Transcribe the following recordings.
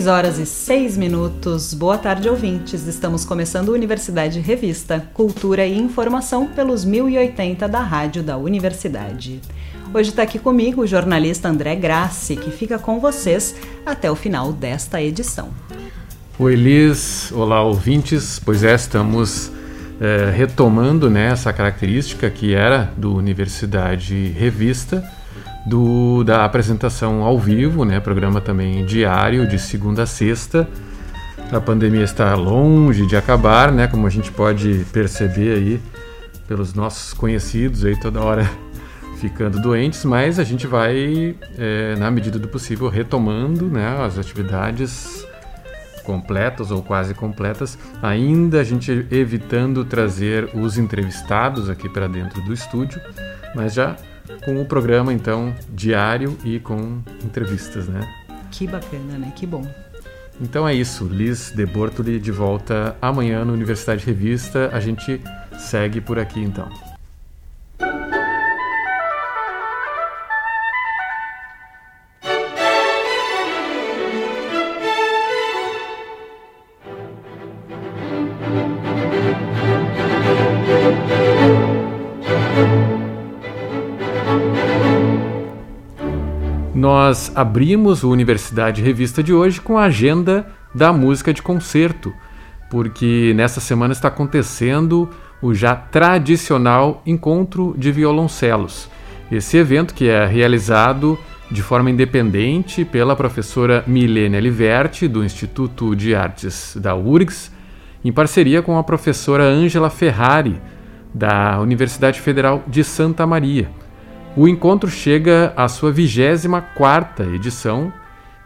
6 horas e 6 minutos. Boa tarde, ouvintes. Estamos começando Universidade Revista, Cultura e Informação pelos 1080 da Rádio da Universidade. Hoje está aqui comigo o jornalista André Grassi, que fica com vocês até o final desta edição. Oi, Liz. Olá, ouvintes. Pois é, estamos é, retomando né, essa característica que era do Universidade Revista do, da apresentação ao vivo, né? Programa também diário, de segunda a sexta. A pandemia está longe de acabar, né? Como a gente pode perceber aí pelos nossos conhecidos aí toda hora ficando doentes, mas a gente vai, é, na medida do possível, retomando né, as atividades completas ou quase completas, ainda a gente evitando trazer os entrevistados aqui para dentro do estúdio, mas já com o programa então diário e com entrevistas, né? Que bacana, né? Que bom. Então é isso, Liz de Bortoli de volta amanhã no Universidade Revista. A gente segue por aqui então. Nós abrimos o Universidade Revista de hoje com a agenda da música de concerto, porque nessa semana está acontecendo o já tradicional Encontro de Violoncelos. Esse evento que é realizado de forma independente pela professora Milene Aliverti, do Instituto de Artes da URGS, em parceria com a professora Ângela Ferrari, da Universidade Federal de Santa Maria. O encontro chega à sua 24ª edição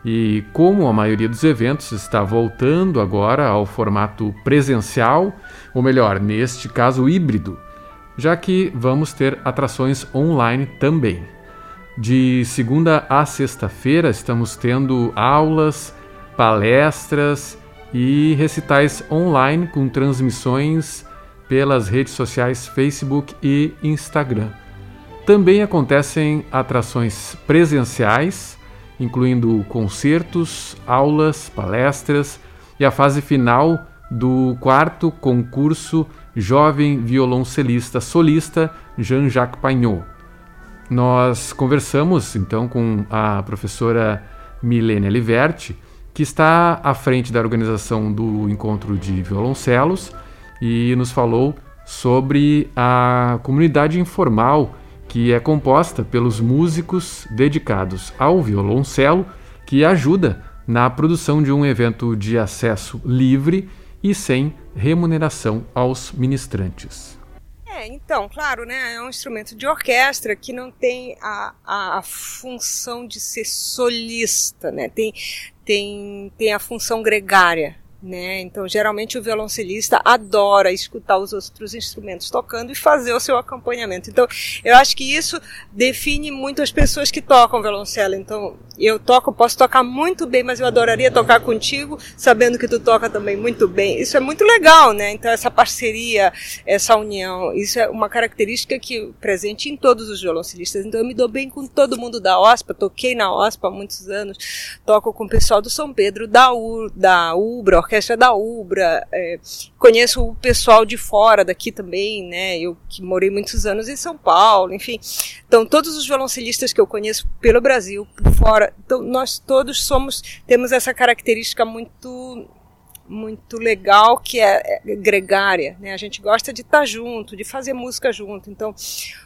e como a maioria dos eventos está voltando agora ao formato presencial, ou melhor, neste caso híbrido, já que vamos ter atrações online também. De segunda a sexta-feira estamos tendo aulas, palestras e recitais online com transmissões pelas redes sociais Facebook e Instagram. Também acontecem atrações presenciais, incluindo concertos, aulas, palestras e a fase final do quarto concurso Jovem Violoncelista Solista Jean-Jacques Pagnot. Nós conversamos então com a professora Milene Liverti, que está à frente da organização do encontro de violoncelos e nos falou sobre a comunidade informal que é composta pelos músicos dedicados ao violoncelo, que ajuda na produção de um evento de acesso livre e sem remuneração aos ministrantes. É, então, claro, né, é um instrumento de orquestra que não tem a, a, a função de ser solista, né, tem, tem, tem a função gregária, né? Então, geralmente o violoncelista adora escutar os outros instrumentos tocando e fazer o seu acompanhamento. Então, eu acho que isso define muito as pessoas que tocam violoncelo. Então, eu toco, posso tocar muito bem, mas eu adoraria tocar contigo, sabendo que tu toca também muito bem. Isso é muito legal, né? Então, essa parceria, essa união, isso é uma característica que presente em todos os violoncelistas. Então, eu me dou bem com todo mundo da OSPA, toquei na OSPA há muitos anos, toco com o pessoal do São Pedro, da, U, da UBRA, orquestra da Ubra, é, conheço o pessoal de fora daqui também, né? Eu que morei muitos anos em São Paulo, enfim. Então, todos os violoncelistas que eu conheço pelo Brasil, por fora, então, nós todos somos, temos essa característica muito muito legal que é, é gregária, né? A gente gosta de estar tá junto, de fazer música junto. Então,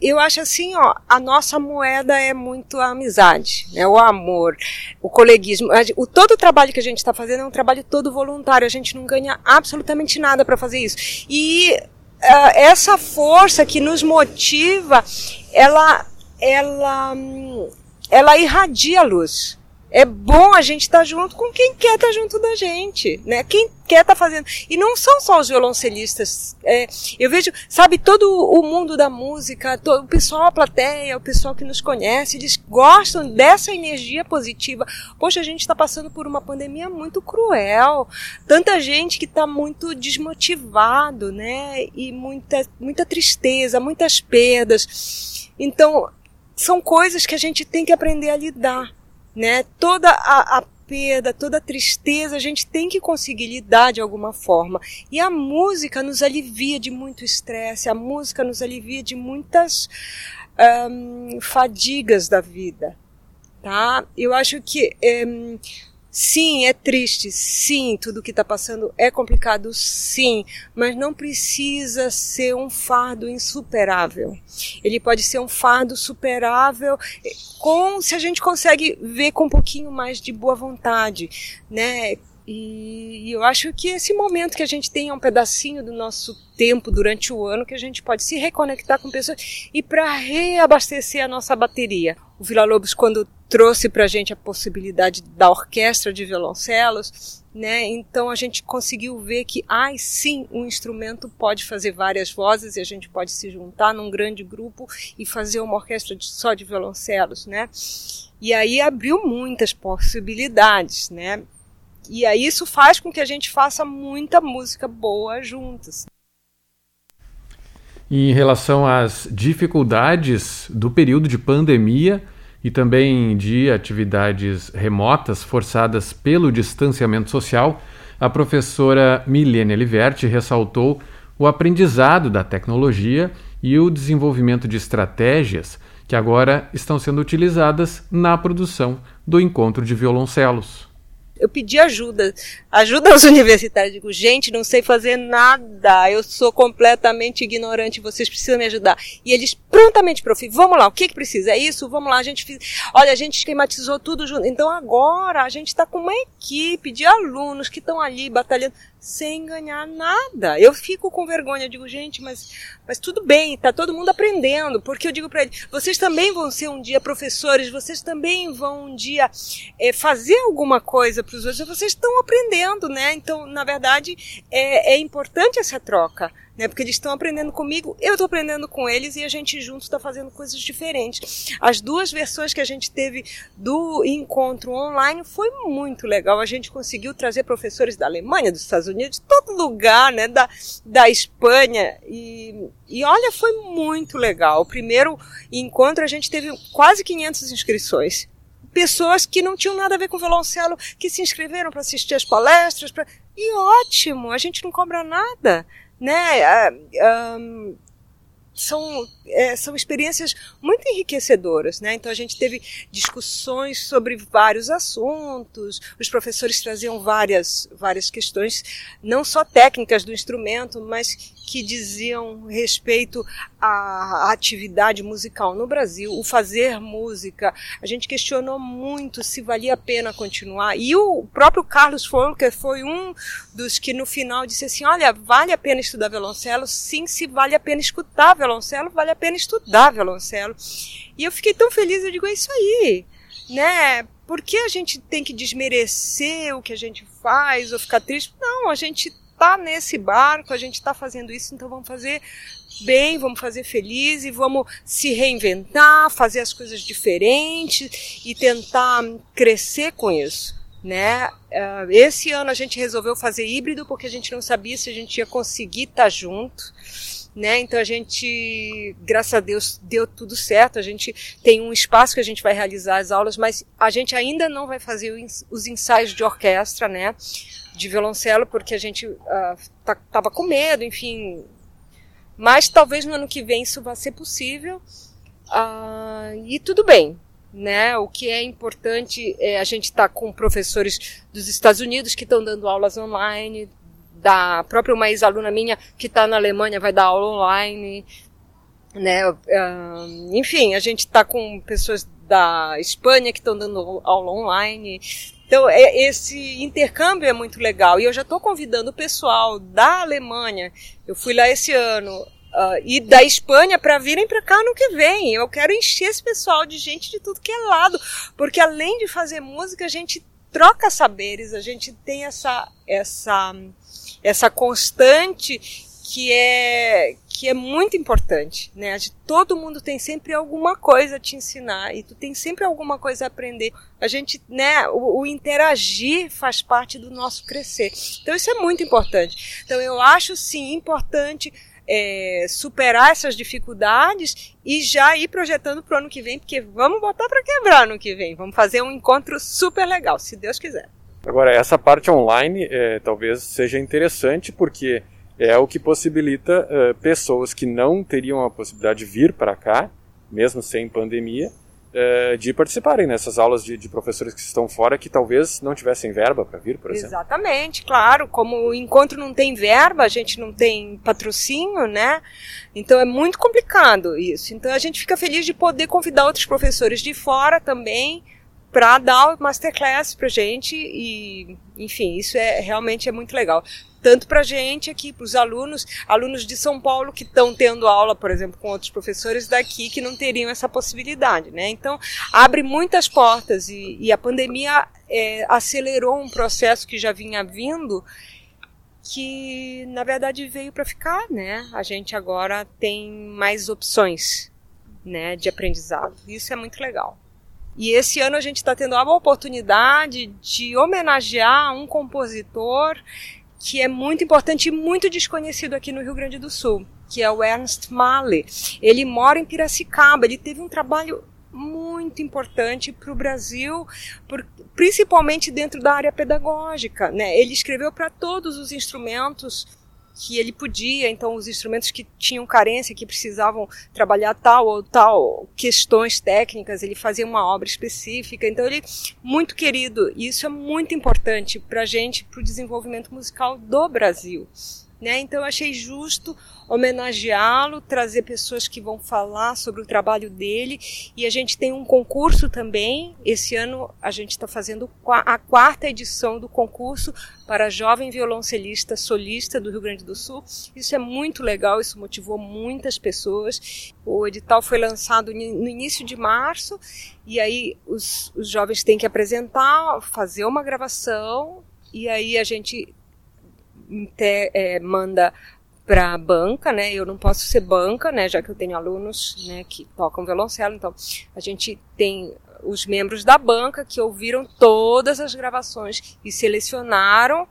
eu acho assim, ó, a nossa moeda é muito a amizade, né? O amor, o coleguismo. O todo o trabalho que a gente está fazendo é um trabalho todo voluntário. A gente não ganha absolutamente nada para fazer isso. E uh, essa força que nos motiva, ela, ela, hum, ela irradia a luz. É bom a gente estar tá junto com quem quer estar tá junto da gente, né? Quem quer estar tá fazendo. E não são só os violoncelistas. É, eu vejo, sabe, todo o mundo da música, todo, o pessoal, a plateia, o pessoal que nos conhece, eles gostam dessa energia positiva. Poxa, a gente está passando por uma pandemia muito cruel. Tanta gente que está muito desmotivado, né? E muita, muita tristeza, muitas perdas. Então, são coisas que a gente tem que aprender a lidar né? Toda a, a perda, toda tristeza, a gente tem que conseguir lidar de alguma forma. E a música nos alivia de muito estresse, a música nos alivia de muitas um, fadigas da vida, tá? Eu acho que um, Sim, é triste, sim, tudo que está passando é complicado, sim, mas não precisa ser um fardo insuperável. Ele pode ser um fardo superável eh, com se a gente consegue ver com um pouquinho mais de boa vontade, né? E eu acho que esse momento que a gente tem é um pedacinho do nosso tempo durante o ano que a gente pode se reconectar com pessoas e para reabastecer a nossa bateria. O Vila Lobos, quando trouxe para a gente a possibilidade da orquestra de violoncelos, né? Então a gente conseguiu ver que, ai, sim, um instrumento pode fazer várias vozes e a gente pode se juntar num grande grupo e fazer uma orquestra de, só de violoncelos, né? E aí abriu muitas possibilidades, né? E aí isso faz com que a gente faça muita música boa juntas. Em relação às dificuldades do período de pandemia, e também de atividades remotas forçadas pelo distanciamento social, a professora Milene Liverti ressaltou o aprendizado da tecnologia e o desenvolvimento de estratégias que agora estão sendo utilizadas na produção do encontro de violoncelos eu pedi ajuda, ajuda aos universitários. Digo, gente, não sei fazer nada, eu sou completamente ignorante, vocês precisam me ajudar. E eles prontamente, prof, vamos lá, o que que precisa? É isso? Vamos lá, a gente fez, olha, a gente esquematizou tudo junto. Então agora a gente está com uma equipe de alunos que estão ali batalhando sem ganhar nada. Eu fico com vergonha, eu digo, gente, mas, mas tudo bem, tá todo mundo aprendendo, porque eu digo para eles, vocês também vão ser um dia professores, vocês também vão um dia é, fazer alguma coisa para os outros, vocês estão aprendendo, né? Então, na verdade, é, é importante essa troca né? Porque eles estão aprendendo comigo, eu estou aprendendo com eles e a gente juntos está fazendo coisas diferentes. As duas versões que a gente teve do encontro online foi muito legal. A gente conseguiu trazer professores da Alemanha, dos Estados Unidos, de todo lugar, né? Da, da Espanha e, e olha, foi muito legal. O primeiro encontro a gente teve quase 500 inscrições pessoas que não tinham nada a ver com violoncelo, que se inscreveram para assistir as palestras. Pra... E ótimo, a gente não cobra nada né? Um, são, é, são experiências muito enriquecedoras, né? Então a gente teve discussões sobre vários assuntos, os professores traziam várias, várias questões, não só técnicas do instrumento, mas que diziam respeito à atividade musical no Brasil, o fazer música. A gente questionou muito se valia a pena continuar. E o próprio Carlos Folker foi um dos que no final disse assim: olha, vale a pena estudar violoncelo? Sim, se vale a pena escutar violoncelo, vale a pena estudar violoncelo. E eu fiquei tão feliz, eu digo, é isso aí, né? Por que a gente tem que desmerecer o que a gente faz ou ficar triste? Não, a gente tá nesse barco, a gente está fazendo isso, então vamos fazer bem, vamos fazer feliz e vamos se reinventar, fazer as coisas diferentes e tentar crescer com isso. Né? Uh, esse ano a gente resolveu fazer híbrido porque a gente não sabia se a gente ia conseguir estar tá junto. Né? Então a gente, graças a Deus, deu tudo certo. A gente tem um espaço que a gente vai realizar as aulas, mas a gente ainda não vai fazer os ensaios de orquestra, né? de violoncelo, porque a gente uh, tava com medo, enfim. Mas talvez no ano que vem isso vá ser possível. Uh, e tudo bem, né? O que é importante é a gente estar tá com professores dos Estados Unidos que estão dando aulas online, da própria uma ex-aluna minha que está na Alemanha vai dar aula online, né? Uh, enfim, a gente está com pessoas da Espanha que estão dando aula online. Então, é, esse intercâmbio é muito legal. E eu já estou convidando o pessoal da Alemanha, eu fui lá esse ano, uh, e da Espanha para virem para cá no que vem. Eu quero encher esse pessoal de gente de tudo que é lado. Porque além de fazer música, a gente troca saberes, a gente tem essa, essa, essa constante que é que é muito importante, né? Todo mundo tem sempre alguma coisa a te ensinar e tu tem sempre alguma coisa a aprender. A gente, né? O, o interagir faz parte do nosso crescer. Então isso é muito importante. Então eu acho sim importante é, superar essas dificuldades e já ir projetando para o ano que vem, porque vamos botar para quebrar no que vem. Vamos fazer um encontro super legal, se Deus quiser. Agora, essa parte online é, talvez seja interessante porque é o que possibilita uh, pessoas que não teriam a possibilidade de vir para cá, mesmo sem pandemia, uh, de participarem nessas aulas de, de, professores que estão fora que talvez não tivessem verba para vir, por exemplo. Exatamente, claro. Como o encontro não tem verba, a gente não tem patrocínio, né? Então é muito complicado isso. Então a gente fica feliz de poder convidar outros professores de fora também para dar masterclass para gente e, enfim, isso é realmente é muito legal tanto para gente aqui, para os alunos, alunos de São Paulo que estão tendo aula, por exemplo, com outros professores daqui que não teriam essa possibilidade, né? Então, abre muitas portas e, e a pandemia é, acelerou um processo que já vinha vindo que na verdade veio para ficar, né? A gente agora tem mais opções, né, de aprendizado. Isso é muito legal. E esse ano a gente está tendo a oportunidade de homenagear um compositor que é muito importante e muito desconhecido aqui no Rio Grande do Sul, que é o Ernst Mahler. Ele mora em Piracicaba, ele teve um trabalho muito importante para o Brasil, por, principalmente dentro da área pedagógica. Né? Ele escreveu para todos os instrumentos que ele podia, então os instrumentos que tinham carência, que precisavam trabalhar tal ou tal questões técnicas, ele fazia uma obra específica. Então ele muito querido, e isso é muito importante para a gente, para o desenvolvimento musical do Brasil. Né? Então eu achei justo homenageá-lo, trazer pessoas que vão falar sobre o trabalho dele. E a gente tem um concurso também. Esse ano a gente está fazendo a quarta edição do concurso para jovem violoncelista solista do Rio Grande do Sul. Isso é muito legal, isso motivou muitas pessoas. O edital foi lançado no início de março e aí os, os jovens têm que apresentar, fazer uma gravação e aí a gente é, manda para a banca, né? Eu não posso ser banca, né? Já que eu tenho alunos, né, que tocam violoncelo. Então, a gente tem os membros da banca que ouviram todas as gravações e selecionaram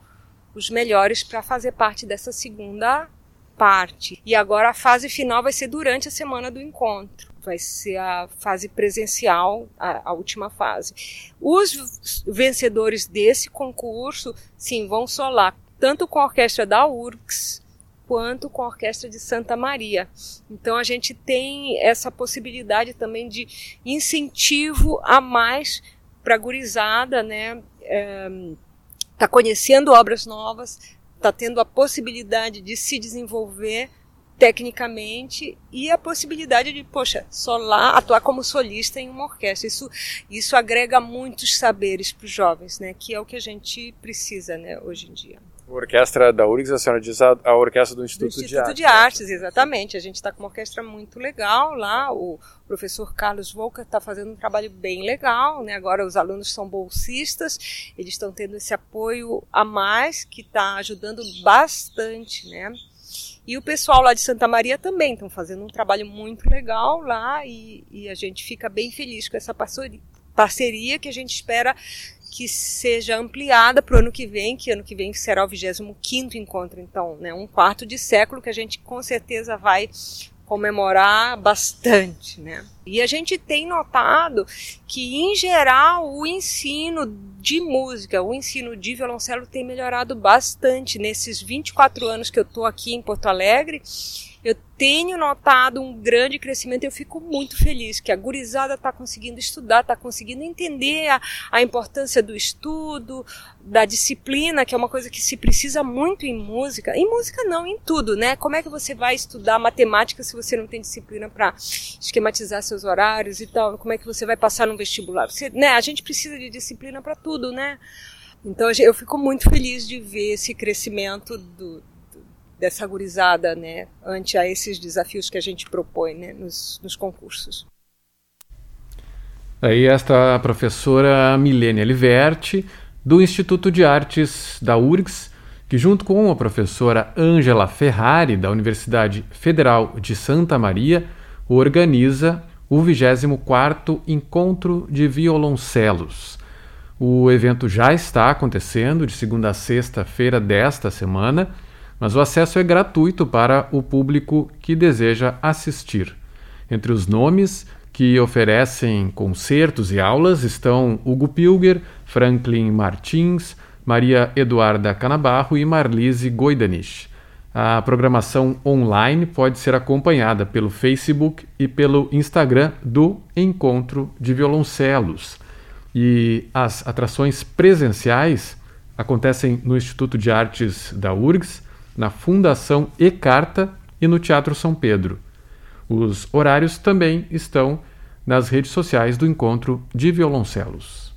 os melhores para fazer parte dessa segunda parte. E agora a fase final vai ser durante a semana do encontro. Vai ser a fase presencial, a, a última fase. Os vencedores desse concurso, sim, vão solar tanto com a orquestra da URCS quanto com a orquestra de Santa Maria. Então a gente tem essa possibilidade também de incentivo a mais para a gurizada, né? É, tá conhecendo obras novas, tá tendo a possibilidade de se desenvolver tecnicamente e a possibilidade de, poxa, solar, atuar como solista em uma orquestra. Isso, isso agrega muitos saberes para os jovens, né? Que é o que a gente precisa, né? Hoje em dia. A orquestra da URGS, a senhora diz a, a orquestra do Instituto, do Instituto de, Artes. de Artes. exatamente. A gente está com uma orquestra muito legal lá. O professor Carlos Volca está fazendo um trabalho bem legal. Né? Agora os alunos são bolsistas, eles estão tendo esse apoio a mais que está ajudando bastante, né? E o pessoal lá de Santa Maria também estão fazendo um trabalho muito legal lá e, e a gente fica bem feliz com essa parceria, parceria que a gente espera que seja ampliada para o ano que vem, que ano que vem será o 25º encontro, então, né, um quarto de século que a gente com certeza vai comemorar bastante, né? E a gente tem notado que, em geral, o ensino de música, o ensino de violoncelo tem melhorado bastante nesses 24 anos que eu estou aqui em Porto Alegre eu tenho notado um grande crescimento e eu fico muito feliz que a gurizada está conseguindo estudar, está conseguindo entender a, a, importância do estudo, da disciplina, que é uma coisa que se precisa muito em música. Em música não, em tudo, né? Como é que você vai estudar matemática se você não tem disciplina para esquematizar seus horários e tal? Como é que você vai passar no vestibular? Você, né? A gente precisa de disciplina para tudo, né? Então eu fico muito feliz de ver esse crescimento do, dessa gurizada, né, ante a esses desafios que a gente propõe, né, nos, nos concursos. Aí esta professora Milene Aliverti, do Instituto de Artes da URGS, que junto com a professora Ângela Ferrari, da Universidade Federal de Santa Maria, organiza o 24º Encontro de Violoncelos. O evento já está acontecendo de segunda a sexta-feira desta semana mas o acesso é gratuito para o público que deseja assistir. Entre os nomes que oferecem concertos e aulas estão Hugo Pilger, Franklin Martins, Maria Eduarda Canabarro e Marlise Goidanich. A programação online pode ser acompanhada pelo Facebook e pelo Instagram do Encontro de Violoncelos. E as atrações presenciais acontecem no Instituto de Artes da URGS, na Fundação E Carta e no Teatro São Pedro. Os horários também estão nas redes sociais do Encontro de Violoncelos.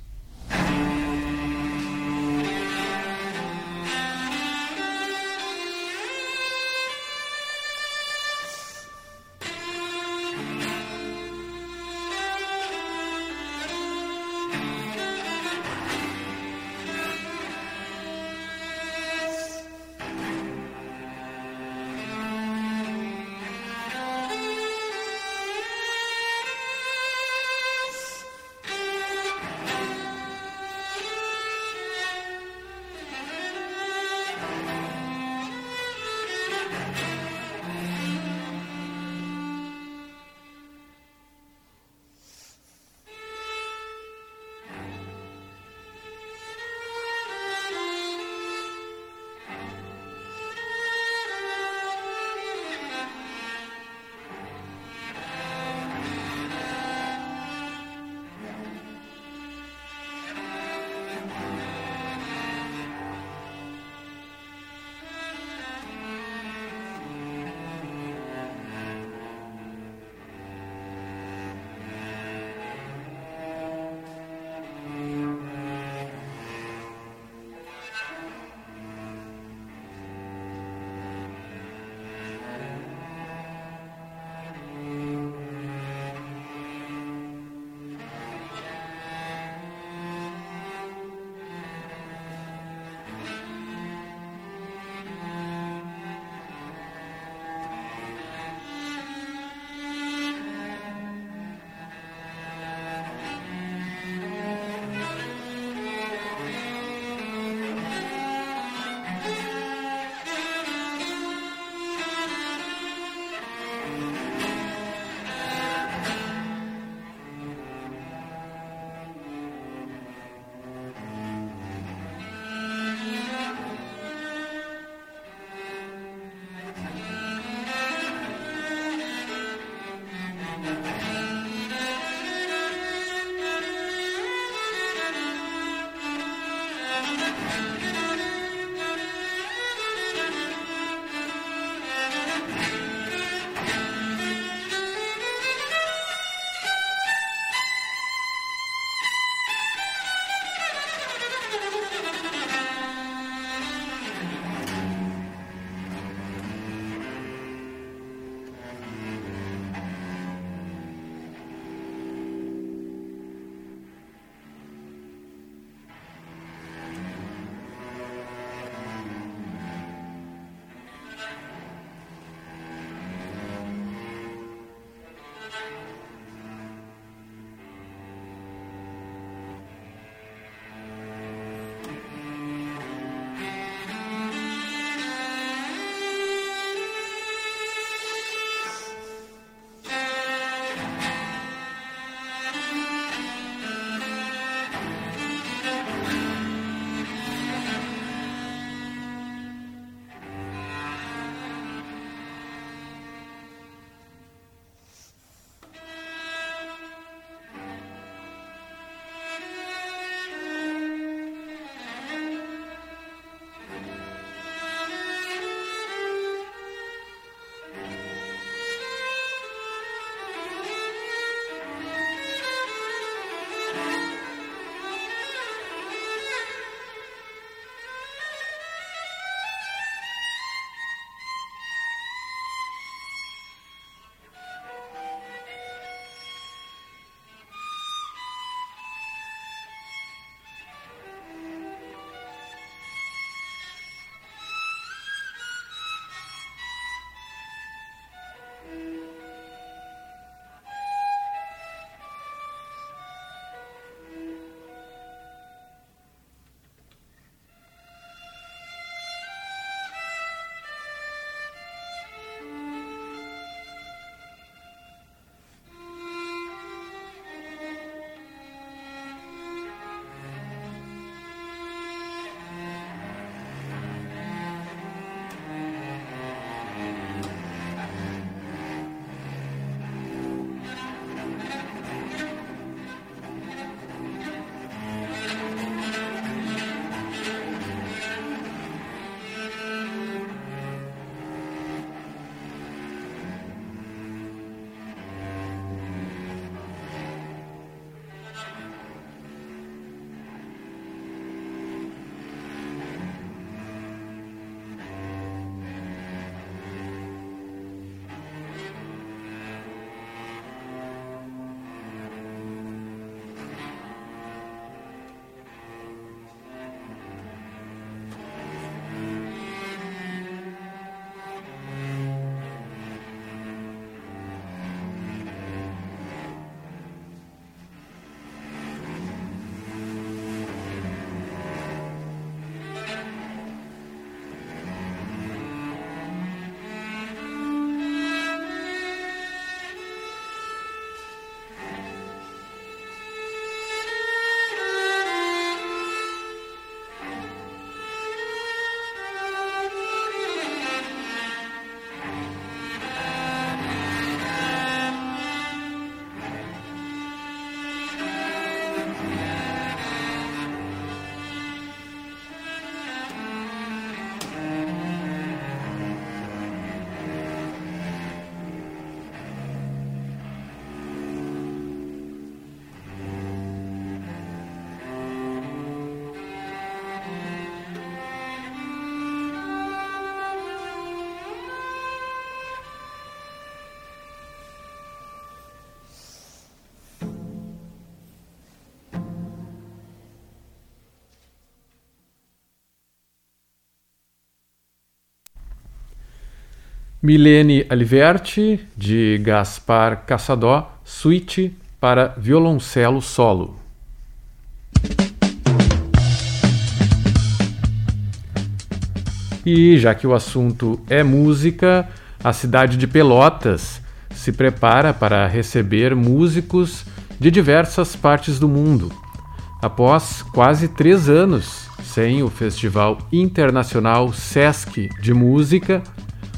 Milene Aliverti, de Gaspar Cassadó, suíte para violoncelo solo. E já que o assunto é música, a cidade de Pelotas se prepara para receber músicos de diversas partes do mundo. Após quase três anos sem o Festival Internacional Sesc de Música,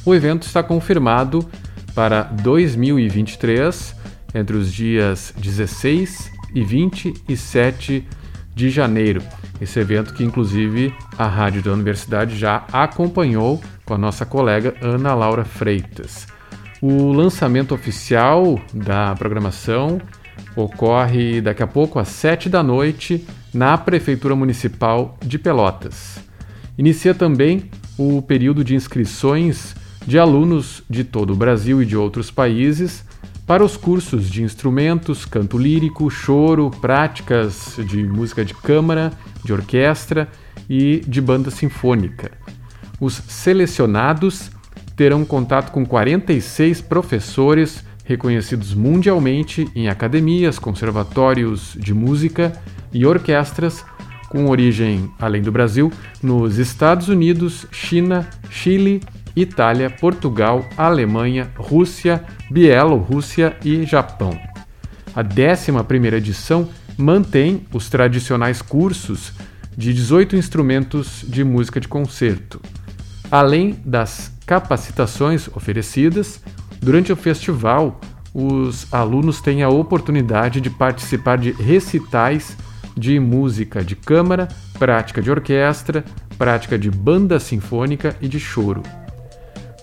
o evento está confirmado para 2023, entre os dias 16 e 27 de janeiro. Esse evento que, inclusive, a Rádio da Universidade já acompanhou com a nossa colega Ana Laura Freitas. O lançamento oficial da programação ocorre daqui a pouco às 7 da noite na Prefeitura Municipal de Pelotas. Inicia também o período de inscrições de alunos de todo o Brasil e de outros países para os cursos de instrumentos, canto lírico, choro, práticas de música de câmara, de orquestra e de banda sinfônica. Os selecionados terão contato com 46 professores reconhecidos mundialmente em academias, conservatórios de música e orquestras com origem, além do Brasil, nos Estados Unidos, China, Chile, Itália, Portugal, Alemanha, Rússia, Bielorrússia e Japão. A 11ª edição mantém os tradicionais cursos de 18 instrumentos de música de concerto. Além das capacitações oferecidas, durante o festival, os alunos têm a oportunidade de participar de recitais de música de câmara, prática de orquestra, prática de banda sinfônica e de choro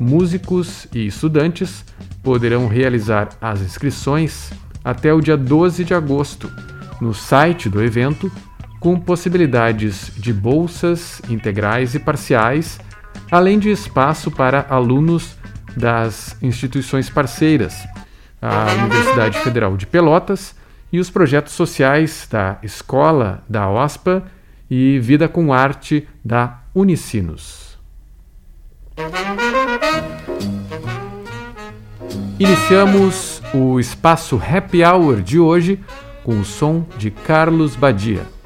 músicos e estudantes poderão realizar as inscrições até o dia 12 de agosto no site do evento, com possibilidades de bolsas integrais e parciais, além de espaço para alunos das instituições parceiras, a Universidade Federal de Pelotas e os projetos sociais da Escola da OSPA e Vida com Arte da Unicinos. Iniciamos o espaço Happy Hour de hoje com o som de Carlos Badia.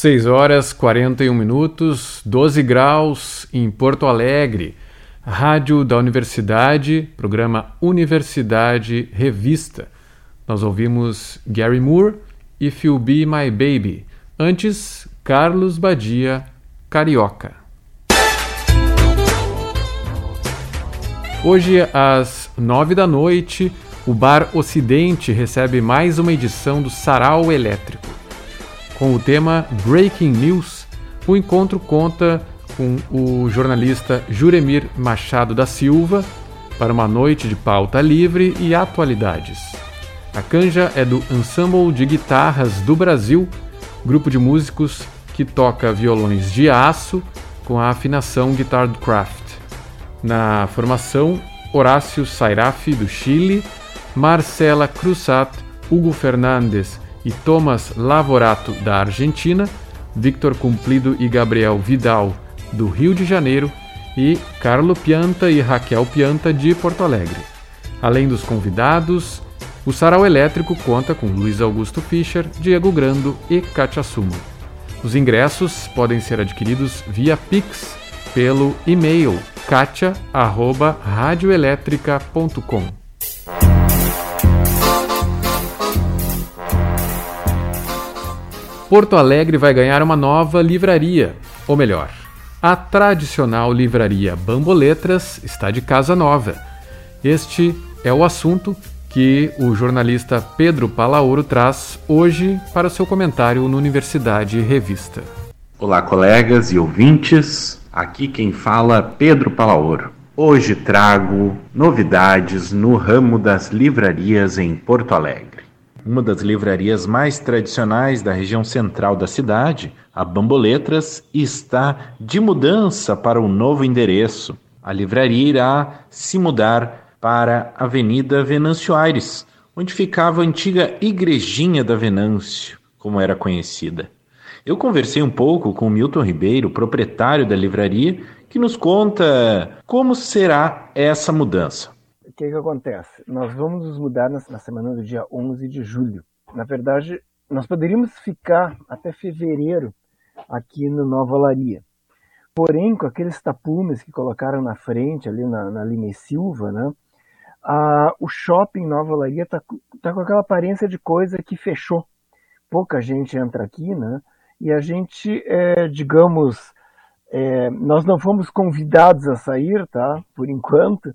6 horas 41 minutos, 12 graus em Porto Alegre. Rádio da Universidade, programa Universidade Revista. Nós ouvimos Gary Moore, If You Be My Baby. Antes, Carlos Badia, Carioca. Hoje, às nove da noite, o Bar Ocidente recebe mais uma edição do Sarau Elétrico. Com o tema Breaking News, o encontro conta com o jornalista Juremir Machado da Silva para uma noite de pauta livre e atualidades. A canja é do Ensemble de Guitarras do Brasil, grupo de músicos que toca violões de aço com a afinação Guitarcraft. Na formação, Horácio Sairafi, do Chile, Marcela Cruzat, Hugo Fernandes e Thomas Lavorato, da Argentina, Victor Cumplido e Gabriel Vidal, do Rio de Janeiro, e Carlo Pianta e Raquel Pianta, de Porto Alegre. Além dos convidados, o Sarau Elétrico conta com Luiz Augusto Fischer, Diego Grando e Katia Sumo. Os ingressos podem ser adquiridos via Pix pelo e-mail katia@radioelétrica.com. Porto Alegre vai ganhar uma nova livraria, ou melhor, a tradicional livraria Bamboletras está de casa nova. Este é o assunto que o jornalista Pedro Palaoro traz hoje para o seu comentário no Universidade Revista. Olá, colegas e ouvintes. Aqui quem fala Pedro Palaoro. Hoje trago novidades no ramo das livrarias em Porto Alegre. Uma das livrarias mais tradicionais da região central da cidade, a Bamboletras, está de mudança para um novo endereço. A livraria irá se mudar para a Avenida Venâncio Aires, onde ficava a antiga Igrejinha da Venâncio, como era conhecida. Eu conversei um pouco com o Milton Ribeiro, proprietário da livraria, que nos conta como será essa mudança. Que, que acontece? Nós vamos nos mudar na, na semana do dia 11 de julho. Na verdade, nós poderíamos ficar até fevereiro aqui no Nova Olaria. Porém, com aqueles tapumes que colocaram na frente, ali na, na Lime Silva, né? a, o shopping Nova Olaria está tá com aquela aparência de coisa que fechou. Pouca gente entra aqui, né? E a gente, é, digamos, é, nós não fomos convidados a sair, tá? Por enquanto,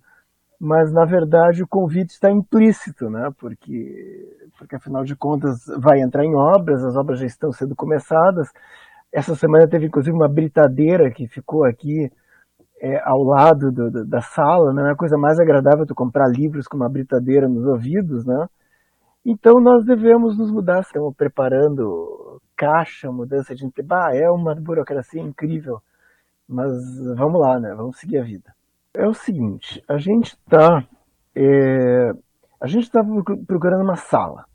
mas na verdade o convite está implícito, né? Porque, porque afinal de contas vai entrar em obras, as obras já estão sendo começadas. Essa semana teve inclusive uma britadeira que ficou aqui é, ao lado do, do, da sala, não é a coisa mais agradável tu comprar livros com uma britadeira nos ouvidos, né? Então nós devemos nos mudar, estamos preparando caixa, mudança de bah, é uma burocracia incrível, mas vamos lá, né? Vamos seguir a vida. É o seguinte, a gente está é, a gente está procurando uma sala,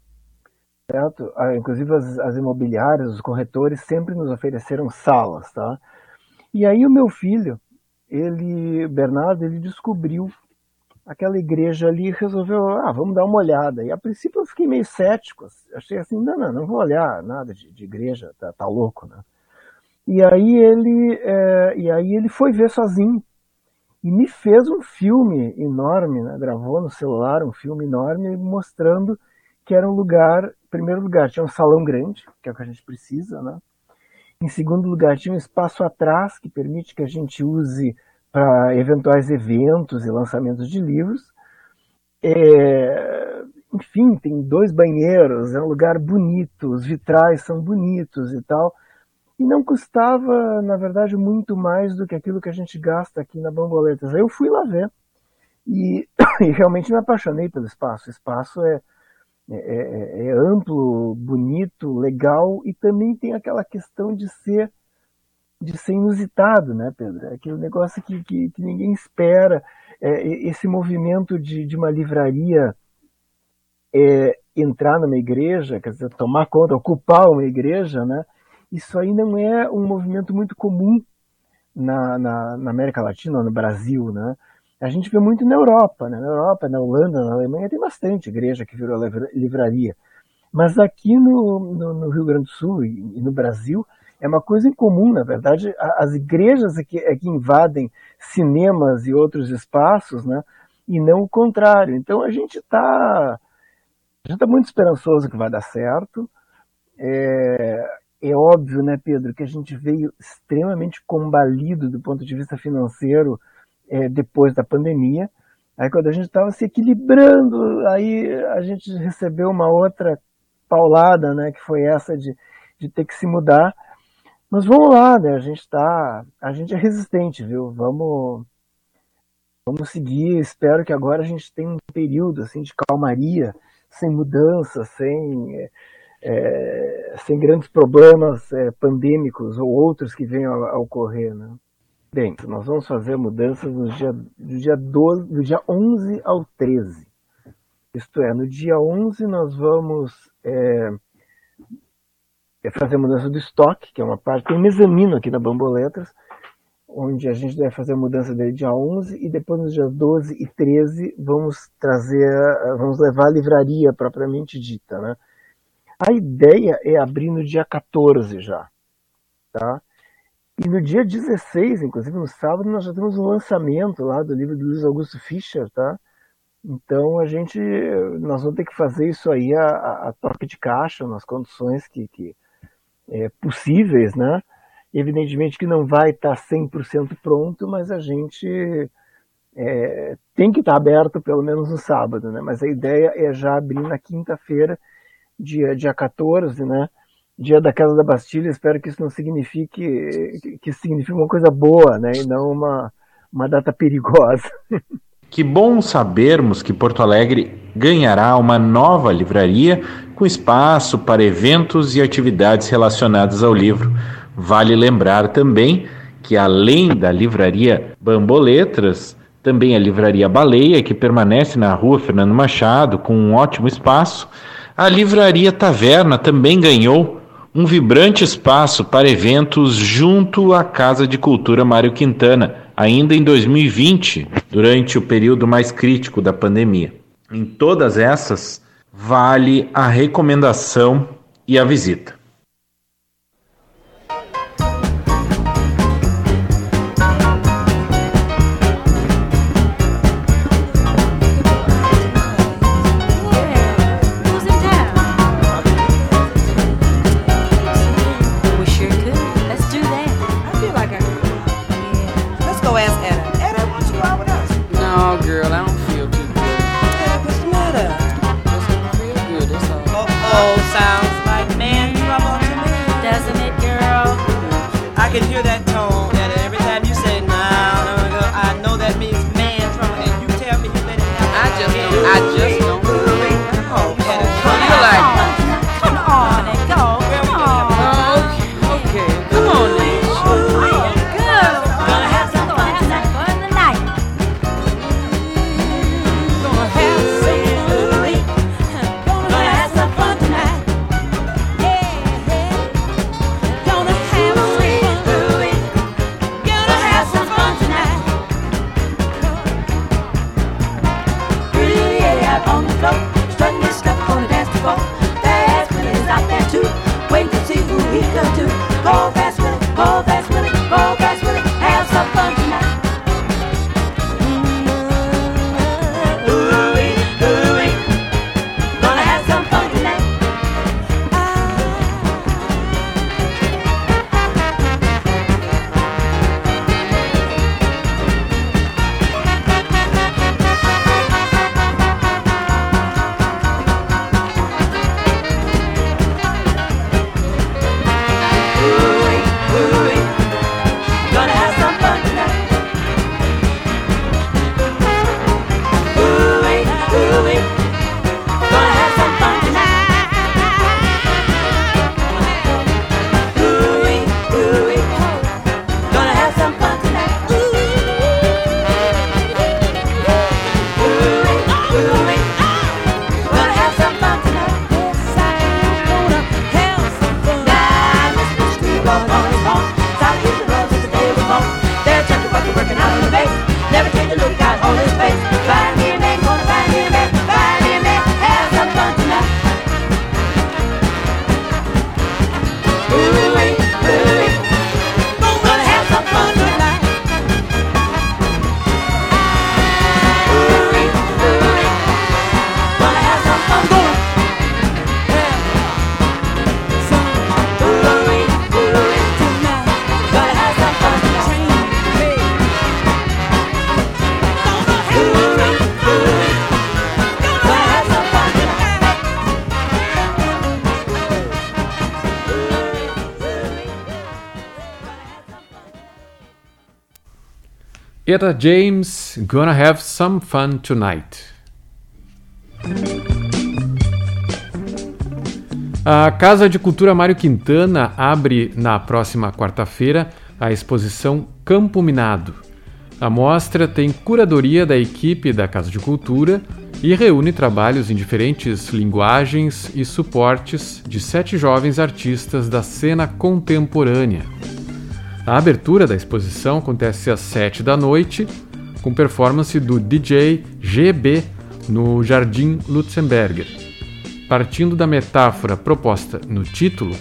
certo? Ah, inclusive as, as imobiliárias, os corretores sempre nos ofereceram salas, tá? E aí o meu filho ele, Bernardo, ele descobriu aquela igreja ali e resolveu, ah, vamos dar uma olhada. E a princípio eu fiquei meio cético, achei assim, não, não, não vou olhar nada de, de igreja, tá, tá, louco, né? E aí ele, é, e aí ele foi ver sozinho e me fez um filme enorme, né? gravou no celular um filme enorme mostrando que era um lugar, em primeiro lugar, tinha um salão grande, que é o que a gente precisa, né? Em segundo lugar, tinha um espaço atrás que permite que a gente use para eventuais eventos e lançamentos de livros. É, enfim, tem dois banheiros, é um lugar bonito, os vitrais são bonitos e tal. E não custava, na verdade, muito mais do que aquilo que a gente gasta aqui na Bamboletas. Aí eu fui lá ver e, e realmente me apaixonei pelo espaço. O espaço é, é, é, é, amplo, bonito, legal e também tem aquela questão de ser de ser inusitado, né, Pedro? É aquele negócio que, que, que ninguém espera. É, esse movimento de, de uma livraria é, entrar numa igreja, quer dizer, tomar conta, ocupar uma igreja, né? Isso aí não é um movimento muito comum na, na, na América Latina, no Brasil, né? A gente vê muito na Europa, né? Na Europa, na Holanda, na Alemanha tem bastante igreja que virou livraria. Mas aqui no, no, no Rio Grande do Sul e, e no Brasil, é uma coisa incomum, na verdade, as igrejas é que, é que invadem cinemas e outros espaços, né? E não o contrário. Então a gente está tá muito esperançoso que vai dar certo. É, é óbvio, né, Pedro, que a gente veio extremamente combalido do ponto de vista financeiro é, depois da pandemia. Aí quando a gente estava se equilibrando, aí a gente recebeu uma outra paulada, né, que foi essa de, de ter que se mudar. Mas vamos lá, né? A gente tá, a gente é resistente, viu? Vamos, vamos seguir. Espero que agora a gente tenha um período assim de calmaria, sem mudança, sem é, sem grandes problemas é, pandêmicos ou outros que venham a, a, ocorrer, né? Bem, nós vamos fazer mudanças no dia, do, dia 12, do dia 11 ao 13. Isto é, no dia 11 nós vamos é, é fazer a mudança do estoque, que é uma parte, tem mezanino aqui na Bamboletras, onde a gente deve fazer a mudança dele dia 11 e depois nos dias 12 e 13 vamos trazer, vamos levar a livraria propriamente dita, né? A ideia é abrir no dia 14 já, tá? E no dia 16, inclusive no sábado, nós já temos um lançamento lá do livro do Luiz Augusto Fischer, tá? Então a gente, nós vamos ter que fazer isso aí a, a, a toque de caixa, nas condições que, que é, possíveis, né? Evidentemente que não vai estar 100% pronto, mas a gente é, tem que estar aberto pelo menos no sábado, né? Mas a ideia é já abrir na quinta-feira, dia, dia 14, né? Dia da Casa da Bastilha. Espero que isso não signifique que signifique uma coisa boa, né? E não uma, uma data perigosa. Que bom sabermos que Porto Alegre ganhará uma nova livraria com espaço para eventos e atividades relacionadas ao livro. Vale lembrar também que, além da livraria Bamboletras, também a livraria Baleia, que permanece na rua Fernando Machado, com um ótimo espaço, a livraria Taverna também ganhou um vibrante espaço para eventos junto à Casa de Cultura Mário Quintana ainda em 2020, durante o período mais crítico da pandemia. Em todas essas, vale a recomendação e a visita. Etta James, Gonna Have Some Fun Tonight. A Casa de Cultura Mário Quintana abre na próxima quarta-feira a exposição Campo Minado. A mostra tem curadoria da equipe da Casa de Cultura e reúne trabalhos em diferentes linguagens e suportes de sete jovens artistas da cena contemporânea. A abertura da exposição acontece às sete da noite, com performance do DJ GB no Jardim Lutzenberger. Partindo da metáfora proposta no título,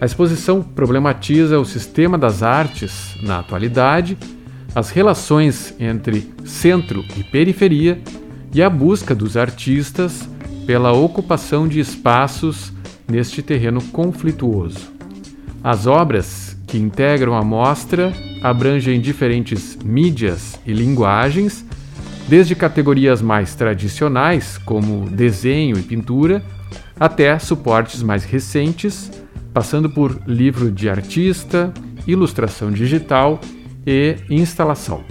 a exposição problematiza o sistema das artes na atualidade, as relações entre centro e periferia e a busca dos artistas pela ocupação de espaços neste terreno conflituoso. As obras que integram a mostra abrangem diferentes mídias e linguagens desde categorias mais tradicionais, como desenho e pintura, até suportes mais recentes, passando por livro de artista, ilustração digital e instalação.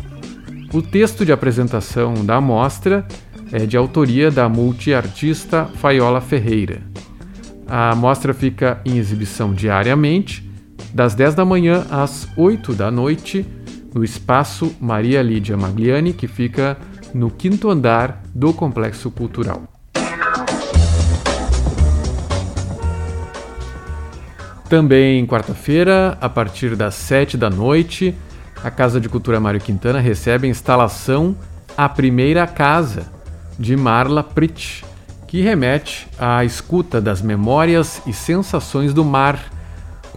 O texto de apresentação da mostra é de autoria da multiartista Faiola Ferreira. A mostra fica em exibição diariamente, das 10 da manhã às 8 da noite, no espaço Maria Lídia Magliani, que fica no quinto andar do Complexo Cultural. Também quarta-feira, a partir das sete da noite, a Casa de Cultura Mário Quintana recebe a instalação A Primeira Casa, de Marla Pritch, que remete à escuta das memórias e sensações do mar,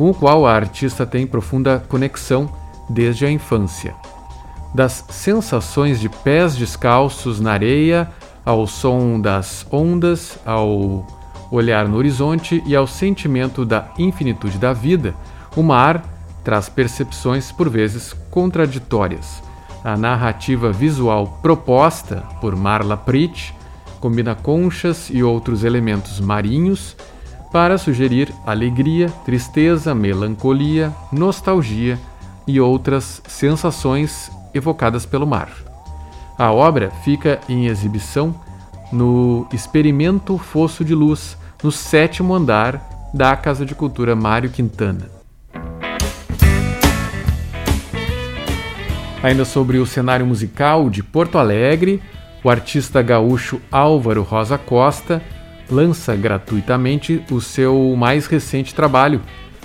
com o qual a artista tem profunda conexão desde a infância das sensações de pés descalços na areia, ao som das ondas, ao olhar no horizonte e ao sentimento da infinitude da vida, o mar traz percepções por vezes contraditórias. A narrativa visual proposta por Marla Pritch combina conchas e outros elementos marinhos para sugerir alegria, tristeza, melancolia, nostalgia e outras sensações evocadas pelo mar. A obra fica em exibição no Experimento Fosso de Luz, no sétimo andar da Casa de Cultura Mário Quintana. Ainda sobre o cenário musical de Porto Alegre, o artista gaúcho Álvaro Rosa Costa lança gratuitamente o seu mais recente trabalho,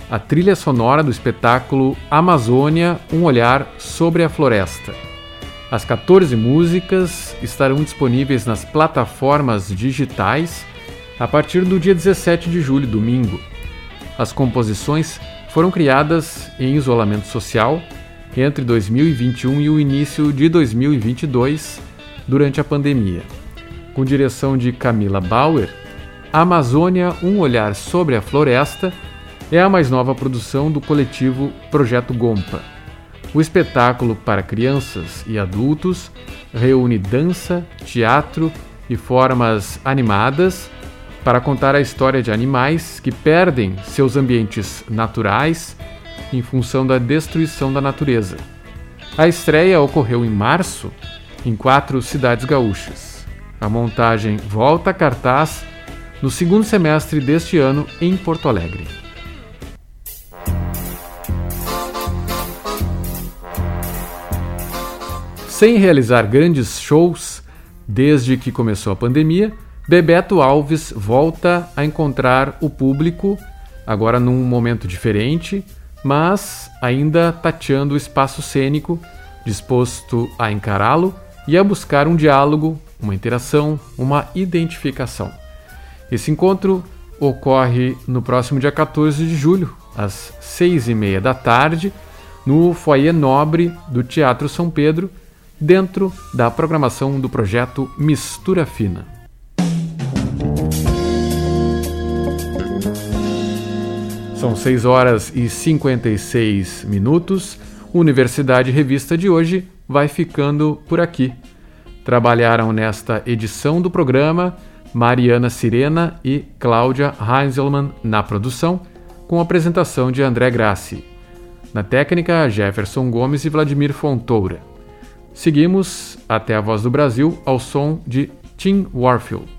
a trilha sonora do espetáculo Amazônia Um Olhar sobre a Floresta. As 14 músicas estarão disponíveis nas plataformas digitais a partir do dia 17 de julho, domingo. As composições foram criadas em isolamento social entre 2021 e o início de 2022, durante a pandemia. Com direção de Camila Bauer, Amazônia Um Olhar sobre a Floresta é a mais nova produção do coletivo Projeto Gompa. O espetáculo para crianças e adultos reúne dança, teatro e formas animadas para contar a história de animais que perdem seus ambientes naturais em função da destruição da natureza. A estreia ocorreu em março em quatro cidades gaúchas. A montagem volta a cartaz no segundo semestre deste ano em Porto Alegre. Sem realizar grandes shows desde que começou a pandemia, Bebeto Alves volta a encontrar o público, agora num momento diferente, mas ainda tateando o espaço cênico, disposto a encará-lo e a buscar um diálogo, uma interação, uma identificação. Esse encontro ocorre no próximo dia 14 de julho, às seis e meia da tarde, no foyer nobre do Teatro São Pedro, dentro da programação do projeto Mistura Fina. São 6 horas e 56 minutos. Universidade Revista de hoje vai ficando por aqui. Trabalharam nesta edição do programa Mariana Sirena e Cláudia Heinzelmann na produção, com apresentação de André Grassi. Na técnica, Jefferson Gomes e Vladimir Fontoura. Seguimos até a Voz do Brasil ao som de Tim Warfield.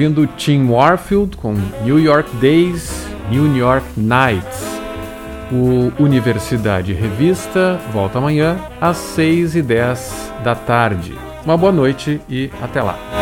Ouvindo Tim Warfield com New York Days, New York Nights. O Universidade Revista volta amanhã às 6 e 10 da tarde. Uma boa noite e até lá.